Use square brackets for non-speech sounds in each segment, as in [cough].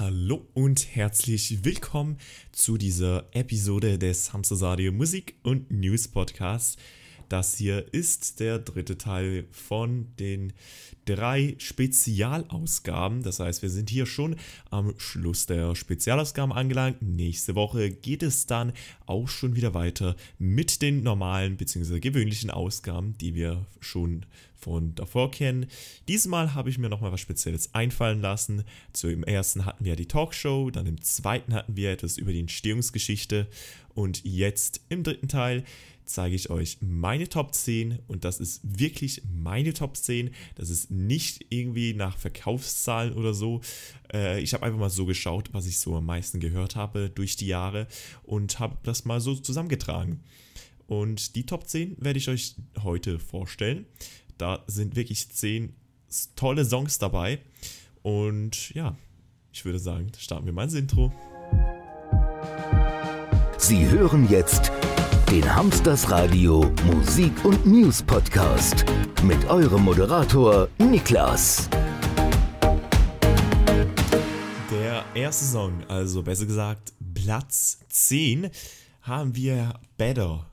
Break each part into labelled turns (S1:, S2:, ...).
S1: Hallo und herzlich willkommen zu dieser Episode des Hamsters Radio Musik und News Podcast. Das hier ist der dritte Teil von den drei Spezialausgaben. Das heißt, wir sind hier schon am Schluss der Spezialausgaben angelangt. Nächste Woche geht es dann auch schon wieder weiter mit den normalen bzw. gewöhnlichen Ausgaben, die wir schon von davor kennen. Diesmal habe ich mir nochmal was Spezielles einfallen lassen. Zu im ersten hatten wir die Talkshow, dann im zweiten hatten wir etwas über die Entstehungsgeschichte und jetzt im dritten Teil zeige ich euch meine Top 10 und das ist wirklich meine Top 10. Das ist nicht irgendwie nach Verkaufszahlen oder so. Äh, ich habe einfach mal so geschaut, was ich so am meisten gehört habe durch die Jahre und habe das mal so zusammengetragen. Und die Top 10 werde ich euch heute vorstellen. Da sind wirklich 10 tolle Songs dabei. Und ja, ich würde sagen, starten wir mal ins Intro.
S2: Sie hören jetzt den Hamsters Radio Musik und News Podcast mit eurem Moderator Niklas.
S1: Der erste Song, also besser gesagt Platz 10, haben wir Better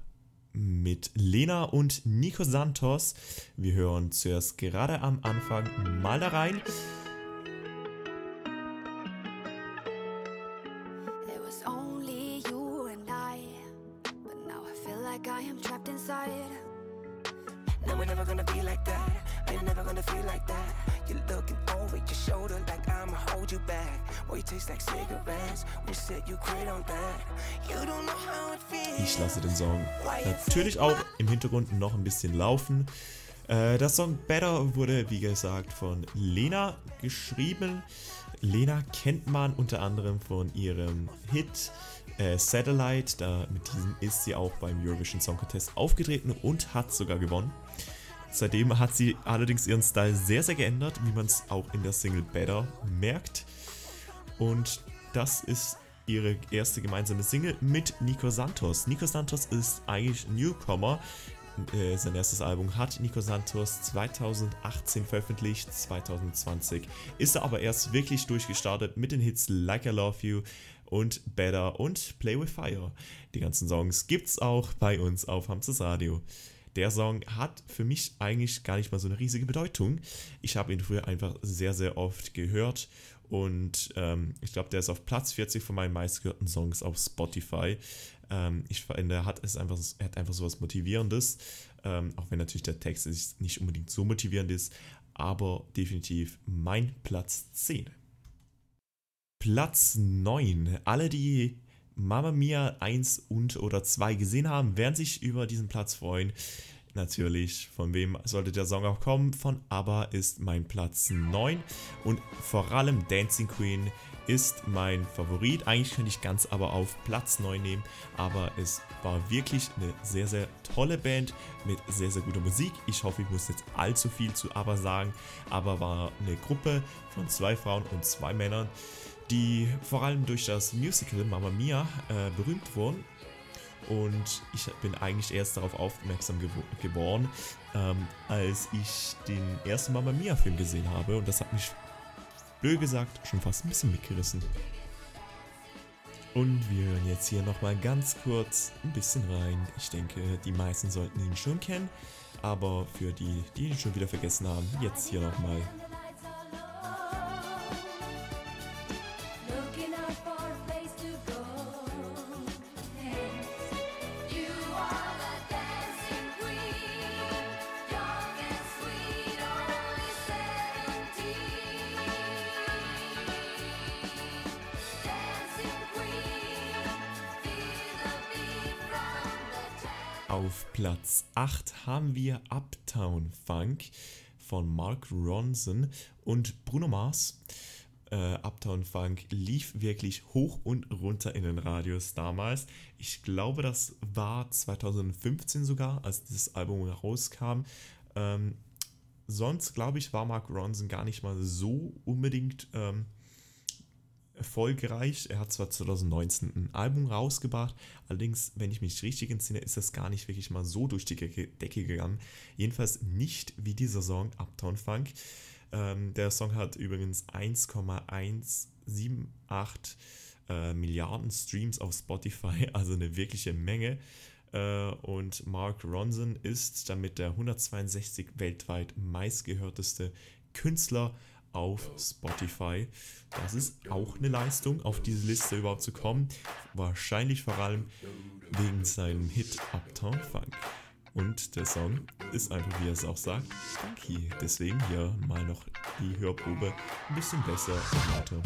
S1: mit Lena und Nico Santos. Wir hören zuerst gerade am Anfang mal da rein. Ich lasse den Song natürlich auch im Hintergrund noch ein bisschen laufen. Äh, das Song Better wurde, wie gesagt, von Lena geschrieben. Lena kennt man unter anderem von ihrem Hit äh, Satellite. Da, mit diesem ist sie auch beim Eurovision Song Contest aufgetreten und hat sogar gewonnen. Seitdem hat sie allerdings ihren Style sehr, sehr geändert, wie man es auch in der Single Better merkt. Und das ist ihre erste gemeinsame Single mit Nico Santos. Nico Santos ist eigentlich Newcomer. Äh, sein erstes Album hat Nico Santos 2018 veröffentlicht, 2020 ist er aber erst wirklich durchgestartet mit den Hits Like I Love You und Better und Play With Fire. Die ganzen Songs gibt's auch bei uns auf Hamsters Radio. Der Song hat für mich eigentlich gar nicht mal so eine riesige Bedeutung. Ich habe ihn früher einfach sehr, sehr oft gehört und ähm, ich glaube, der ist auf Platz 40 von meinen meistgehörten Songs auf Spotify. Ähm, ich finde, er hat, einfach, hat einfach so was Motivierendes. Ähm, auch wenn natürlich der Text nicht unbedingt so motivierend ist. Aber definitiv mein Platz 10. Platz 9. Alle, die Mamma Mia 1 und oder 2 gesehen haben, werden sich über diesen Platz freuen natürlich. Von wem sollte der Song auch kommen? Von ABBA ist mein Platz 9 und vor allem Dancing Queen ist mein Favorit. Eigentlich könnte ich ganz aber auf Platz 9 nehmen, aber es war wirklich eine sehr, sehr tolle Band mit sehr, sehr guter Musik. Ich hoffe, ich muss jetzt allzu viel zu ABBA sagen, aber war eine Gruppe von zwei Frauen und zwei Männern, die vor allem durch das Musical Mamma Mia äh, berühmt wurden und ich bin eigentlich erst darauf aufmerksam geworden, ähm, als ich den ersten Mamma Mia Film gesehen habe. Und das hat mich, blöd gesagt, schon fast ein bisschen mitgerissen. Und wir hören jetzt hier nochmal ganz kurz ein bisschen rein. Ich denke, die meisten sollten ihn schon kennen. Aber für die, die ihn schon wieder vergessen haben, jetzt hier nochmal Auf Platz 8 haben wir Uptown Funk von Mark Ronson und Bruno Mars. Äh, Uptown Funk lief wirklich hoch und runter in den Radios damals. Ich glaube, das war 2015 sogar, als dieses Album rauskam. Ähm, sonst, glaube ich, war Mark Ronson gar nicht mal so unbedingt ähm, erfolgreich. Er hat zwar 2019 ein Album rausgebracht, allerdings, wenn ich mich richtig entsinne, ist das gar nicht wirklich mal so durch die Decke gegangen. Jedenfalls nicht wie dieser Song Uptown Funk. Ähm, der Song hat übrigens 1,178 äh, Milliarden Streams auf Spotify, [laughs] also eine wirkliche Menge. Äh, und Mark Ronson ist damit der 162 weltweit meistgehörteste Künstler auf Spotify. Das ist auch eine Leistung, auf diese Liste überhaupt zu kommen. Wahrscheinlich vor allem wegen seinem Hit Uptown Funk. Und der Song ist einfach, wie er es auch sagt, funky. Deswegen hier mal noch die Hörprobe ein bisschen besser und.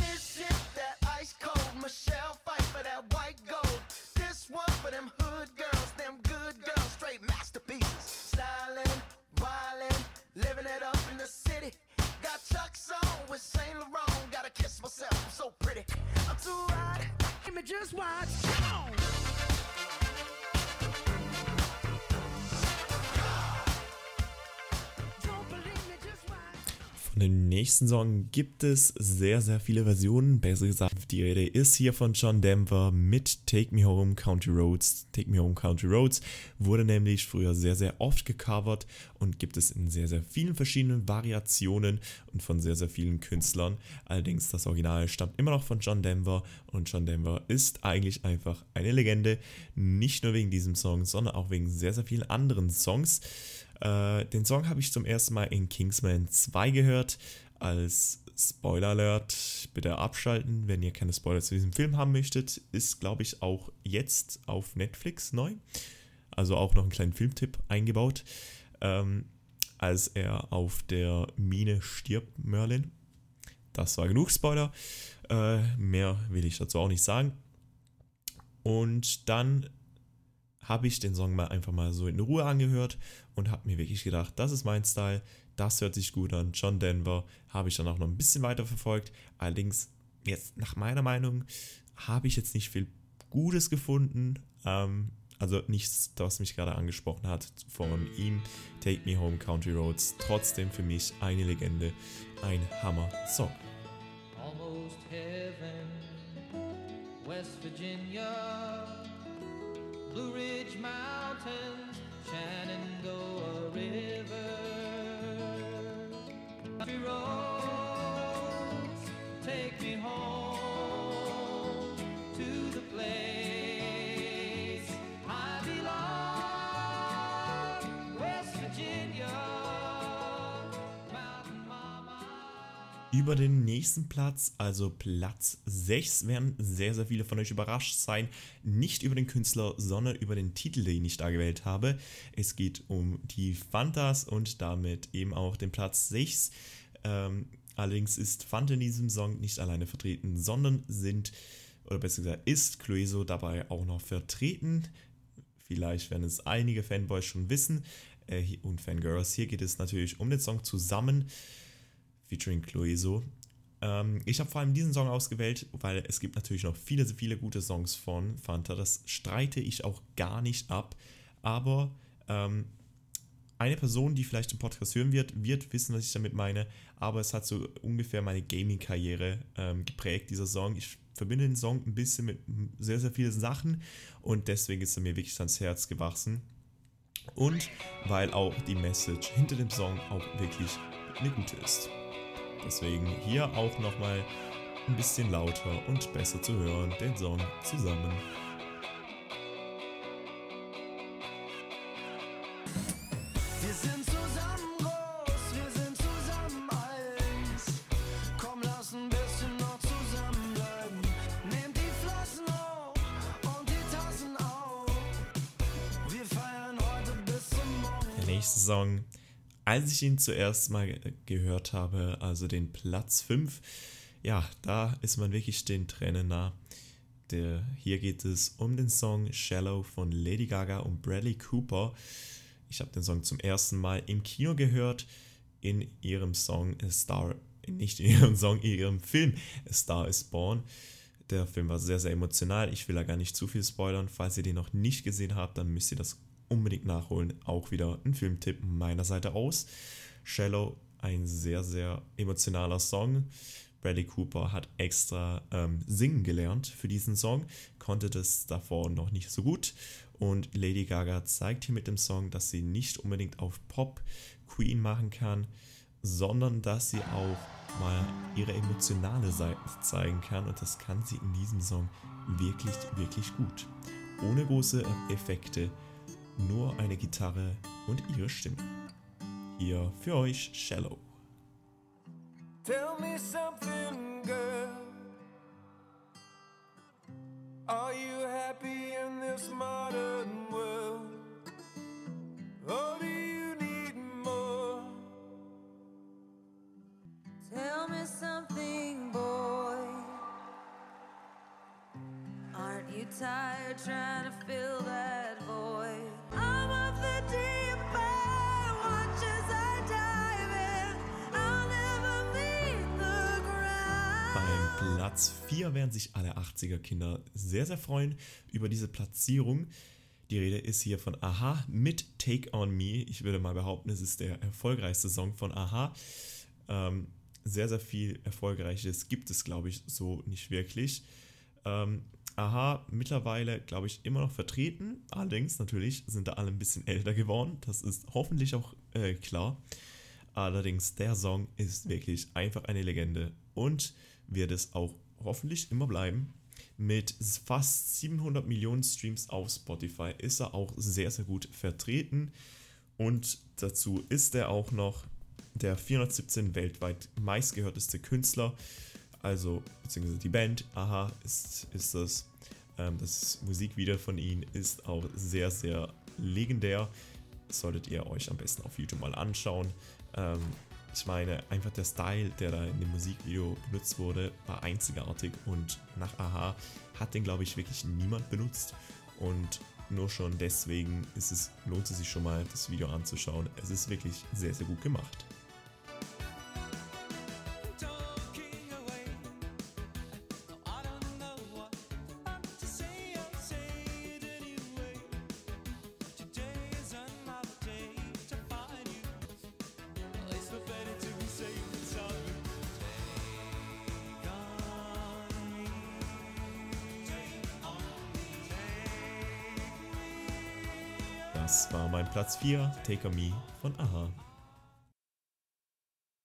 S1: Dem nächsten Song gibt es sehr, sehr viele Versionen. Besser gesagt, die Rede ist hier von John Denver mit Take Me Home Country Roads. Take Me Home Country Roads wurde nämlich früher sehr, sehr oft gecovert und gibt es in sehr, sehr vielen verschiedenen Variationen und von sehr, sehr vielen Künstlern. Allerdings das Original stammt immer noch von John Denver und John Denver ist eigentlich einfach eine Legende. Nicht nur wegen diesem Song, sondern auch wegen sehr, sehr vielen anderen Songs. Äh, den Song habe ich zum ersten Mal in Kingsman 2 gehört. Als Spoiler Alert, bitte abschalten, wenn ihr keine Spoiler zu diesem Film haben möchtet. Ist, glaube ich, auch jetzt auf Netflix neu. Also auch noch einen kleinen Filmtipp eingebaut. Ähm, als er auf der Mine stirbt, Merlin. Das war genug Spoiler. Äh, mehr will ich dazu auch nicht sagen. Und dann habe ich den Song mal einfach mal so in Ruhe angehört und habe mir wirklich gedacht, das ist mein Style, das hört sich gut an. John Denver habe ich dann auch noch ein bisschen weiter verfolgt. Allerdings, jetzt nach meiner Meinung, habe ich jetzt nicht viel Gutes gefunden. Ähm, also nichts, was mich gerade angesprochen hat von ihm. Take Me Home Country Roads. Trotzdem für mich eine Legende, ein Hammer-Song. Almost heaven, West Virginia. Blue Ridge Mountains, Shenandoah River. Country roads Über den nächsten Platz, also Platz 6, werden sehr, sehr viele von euch überrascht sein. Nicht über den Künstler, sondern über den Titel, den ich da gewählt habe. Es geht um die Fantas und damit eben auch den Platz 6. Ähm, allerdings ist Fanta in diesem Song nicht alleine vertreten, sondern sind, oder besser gesagt, ist Clueso dabei auch noch vertreten. Vielleicht werden es einige Fanboys schon wissen äh, und Fangirls. Hier geht es natürlich um den Song zusammen featuring Clueso. Ähm, ich habe vor allem diesen Song ausgewählt, weil es gibt natürlich noch viele, viele gute Songs von Fanta. Das streite ich auch gar nicht ab. Aber ähm, eine Person, die vielleicht den Podcast hören wird, wird wissen, was ich damit meine. Aber es hat so ungefähr meine Gaming-Karriere ähm, geprägt, dieser Song. Ich verbinde den Song ein bisschen mit sehr, sehr vielen Sachen und deswegen ist er mir wirklich ans Herz gewachsen. Und weil auch die Message hinter dem Song auch wirklich eine gute ist. Deswegen hier auch nochmal ein bisschen lauter und besser zu hören, den Song zusammen. Wir sind zusammen groß, wir sind zusammen eins. Komm, lass ein bisschen noch zusammenbleiben. Nehmt die Flossen hoch und die Tassen auf. Wir feiern heute bis zum Morgen. Der nächste Song als ich ihn zuerst mal gehört habe, also den Platz 5, ja, da ist man wirklich den Tränen nah. Der, hier geht es um den Song Shallow von Lady Gaga und Bradley Cooper. Ich habe den Song zum ersten Mal im Kino gehört, in ihrem Song Star, nicht in ihrem Song, in ihrem Film A Star is Born. Der Film war sehr, sehr emotional. Ich will da gar nicht zu viel spoilern. Falls ihr den noch nicht gesehen habt, dann müsst ihr das unbedingt nachholen. Auch wieder ein Filmtipp meiner Seite aus. Shallow, ein sehr, sehr emotionaler Song. Bradley Cooper hat extra ähm, singen gelernt für diesen Song, konnte das davor noch nicht so gut. Und Lady Gaga zeigt hier mit dem Song, dass sie nicht unbedingt auf Pop Queen machen kann. sondern dass sie auch mal ihre emotionale Seite zeigen kann und das kann sie in diesem Song wirklich, wirklich gut. Ohne große Effekte, nur eine Gitarre und ihre Stimme. Hier für euch Shallow. Tell me something, girl. Are you happy in this modern world? Or do you need more? Tell me something, boy. Aren't you tired trying to fill that Platz 4 werden sich alle 80er Kinder sehr, sehr freuen über diese Platzierung. Die Rede ist hier von Aha mit Take On Me. Ich würde mal behaupten, es ist der erfolgreichste Song von Aha. Ähm, sehr, sehr viel Erfolgreiches gibt es, glaube ich, so nicht wirklich. Ähm, Aha, mittlerweile, glaube ich, immer noch vertreten. Allerdings, natürlich, sind da alle ein bisschen älter geworden. Das ist hoffentlich auch äh, klar. Allerdings, der Song ist wirklich einfach eine Legende und wird es auch hoffentlich immer bleiben. Mit fast 700 Millionen Streams auf Spotify ist er auch sehr, sehr gut vertreten. Und dazu ist er auch noch der 417 weltweit meistgehörteste Künstler. Also, beziehungsweise die Band, aha, ist, ist das. Ähm, das Musikvideo von ihnen ist auch sehr, sehr legendär. solltet ihr euch am besten auf YouTube mal anschauen. Ähm, ich meine, einfach der Style, der da in dem Musikvideo benutzt wurde, war einzigartig und nach Aha hat den, glaube ich, wirklich niemand benutzt. Und nur schon deswegen ist es, lohnt es sich schon mal, das Video anzuschauen. Es ist wirklich sehr, sehr gut gemacht. 4, Take On Me von Aha.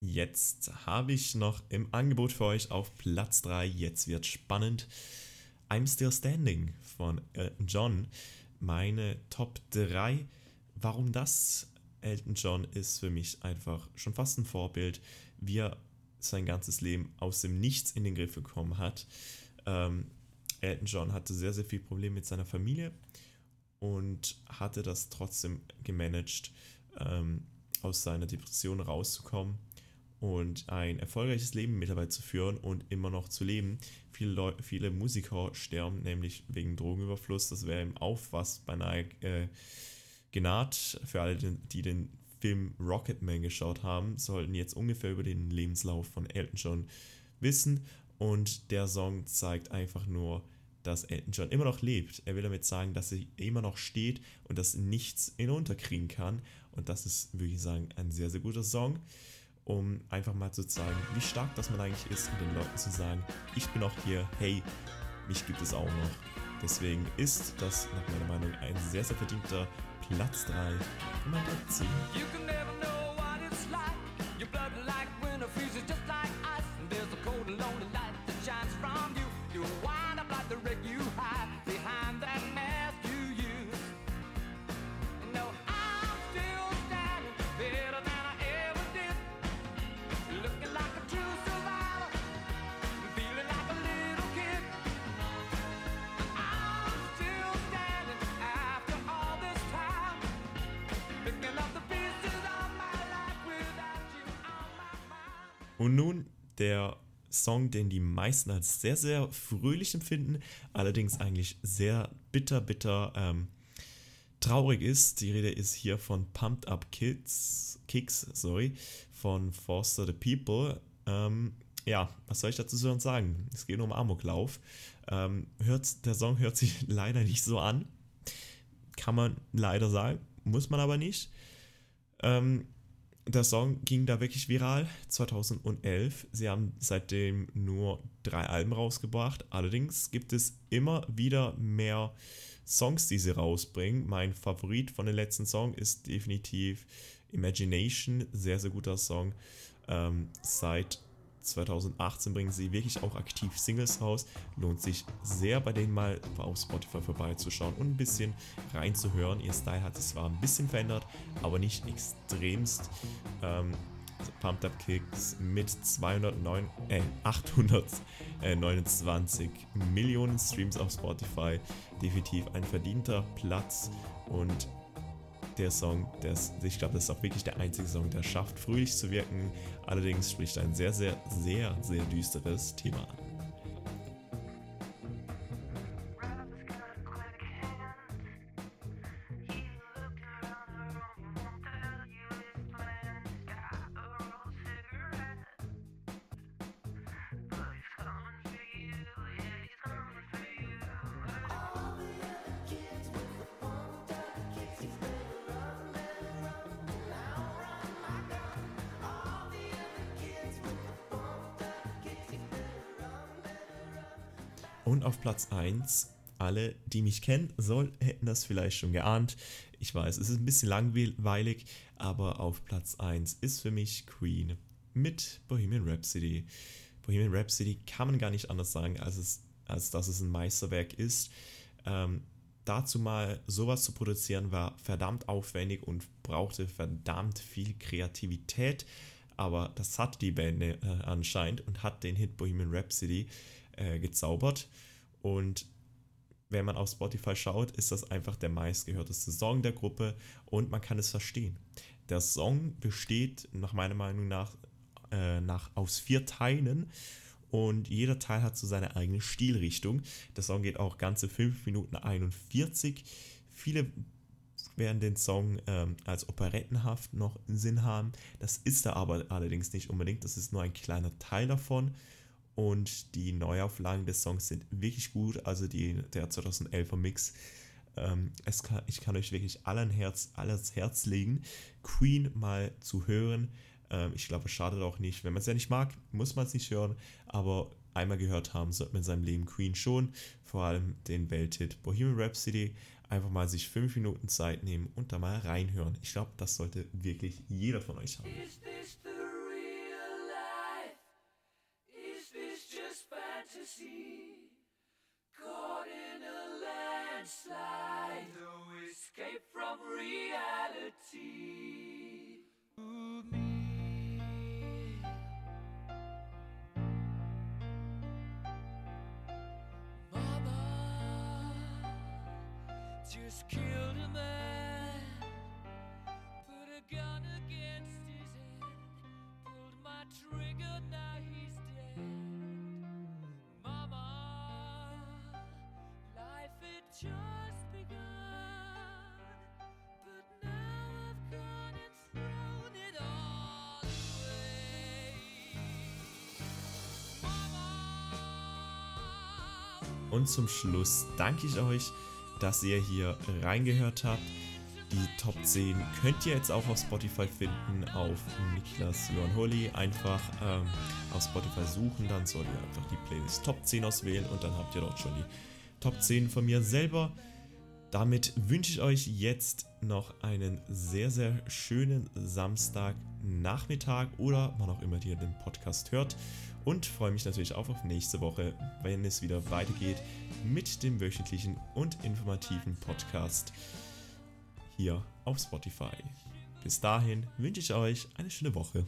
S1: Jetzt habe ich noch im Angebot für euch auf Platz 3, jetzt wird spannend, I'm Still Standing von Elton John. Meine Top 3. Warum das? Elton John ist für mich einfach schon fast ein Vorbild, wie er sein ganzes Leben aus dem Nichts in den Griff bekommen hat. Ähm, Elton John hatte sehr, sehr viel Probleme mit seiner Familie und hatte das trotzdem gemanagt, ähm, aus seiner Depression rauszukommen und ein erfolgreiches Leben mittlerweile zu führen und immer noch zu leben. Viele, Leute, viele Musiker sterben nämlich wegen Drogenüberfluss. Das wäre im Aufwass beinahe äh, genaht. Für alle, die den Film Rocketman geschaut haben, sollten jetzt ungefähr über den Lebenslauf von Elton John wissen. Und der Song zeigt einfach nur, dass Elton John immer noch lebt. Er will damit sagen, dass er immer noch steht und dass nichts ihn unterkriegen kann. Und das ist, würde ich sagen, ein sehr, sehr guter Song, um einfach mal zu zeigen, wie stark das man eigentlich ist und den Leuten zu sagen, ich bin auch hier, hey, mich gibt es auch noch. Deswegen ist das nach meiner Meinung ein sehr, sehr verdienter Platz 3 von meinem Platz 10. Und nun der Song, den die meisten als sehr, sehr fröhlich empfinden, allerdings eigentlich sehr bitter, bitter ähm, traurig ist. Die Rede ist hier von Pumped Up Kids, Kicks, sorry, von Foster the People. Ähm, ja, was soll ich dazu sagen? Es geht um Amoklauf. Ähm, hört, der Song hört sich [laughs] leider nicht so an. Kann man leider sagen, muss man aber nicht. Ähm, der Song ging da wirklich viral 2011. Sie haben seitdem nur drei Alben rausgebracht. Allerdings gibt es immer wieder mehr Songs, die sie rausbringen. Mein Favorit von den letzten Song ist definitiv Imagination. Sehr, sehr guter Song. Ähm, seit 2018 bringen sie wirklich auch aktiv Singles raus. Lohnt sich sehr bei denen mal auf Spotify vorbeizuschauen und ein bisschen reinzuhören. Ihr Style hat sich zwar ein bisschen verändert, aber nicht extremst. Ähm, Pumped Up Kicks mit 209, äh, 829 Millionen Streams auf Spotify. Definitiv ein verdienter Platz und der Song, der ist, ich glaube, das ist auch wirklich der einzige Song, der schafft, fröhlich zu wirken. Allerdings spricht ein sehr, sehr, sehr, sehr düsteres Thema an. Und auf Platz 1, alle, die mich kennen, soll, hätten das vielleicht schon geahnt. Ich weiß, es ist ein bisschen langweilig, aber auf Platz 1 ist für mich Queen mit Bohemian Rhapsody. Bohemian Rhapsody kann man gar nicht anders sagen, als, es, als dass es ein Meisterwerk ist. Ähm, dazu mal sowas zu produzieren war verdammt aufwendig und brauchte verdammt viel Kreativität. Aber das hat die Band äh, anscheinend und hat den Hit Bohemian Rhapsody äh, gezaubert. Und wenn man auf Spotify schaut, ist das einfach der meistgehörteste Song der Gruppe und man kann es verstehen. Der Song besteht nach meiner Meinung nach, äh, nach aus vier Teilen und jeder Teil hat so seine eigene Stilrichtung. Der Song geht auch ganze 5 Minuten 41. Viele werden den Song ähm, als operettenhaft noch Sinn haben. Das ist er aber allerdings nicht unbedingt. Das ist nur ein kleiner Teil davon und die Neuauflagen des Songs sind wirklich gut. Also die, der 2011er Mix. Ähm, kann, ich kann euch wirklich allen Herz, alles Herz legen, Queen mal zu hören. Ähm, ich glaube, es schadet auch nicht. Wenn man es ja nicht mag, muss man es nicht hören. Aber einmal gehört haben sollte man in seinem Leben Queen schon. Vor allem den Welthit Bohemian Rhapsody. Einfach mal sich fünf Minuten Zeit nehmen und da mal reinhören. Ich glaube, das sollte wirklich jeder von euch haben. Fantasy. Caught in a landslide, no escape from reality. Ooh, me. Mama just killed a man, Und zum Schluss danke ich euch, dass ihr hier reingehört habt. Die Top 10 könnt ihr jetzt auch auf Spotify finden, auf Niklas Johann Holly. Einfach ähm, auf Spotify suchen, dann sollt ihr einfach die Playlist Top 10 auswählen und dann habt ihr dort schon die Top 10 von mir selber. Damit wünsche ich euch jetzt noch einen sehr, sehr schönen Samstagnachmittag oder wann auch immer ihr den Podcast hört. Und freue mich natürlich auch auf nächste Woche, wenn es wieder weitergeht mit dem wöchentlichen und informativen Podcast hier auf Spotify. Bis dahin wünsche ich euch eine schöne Woche.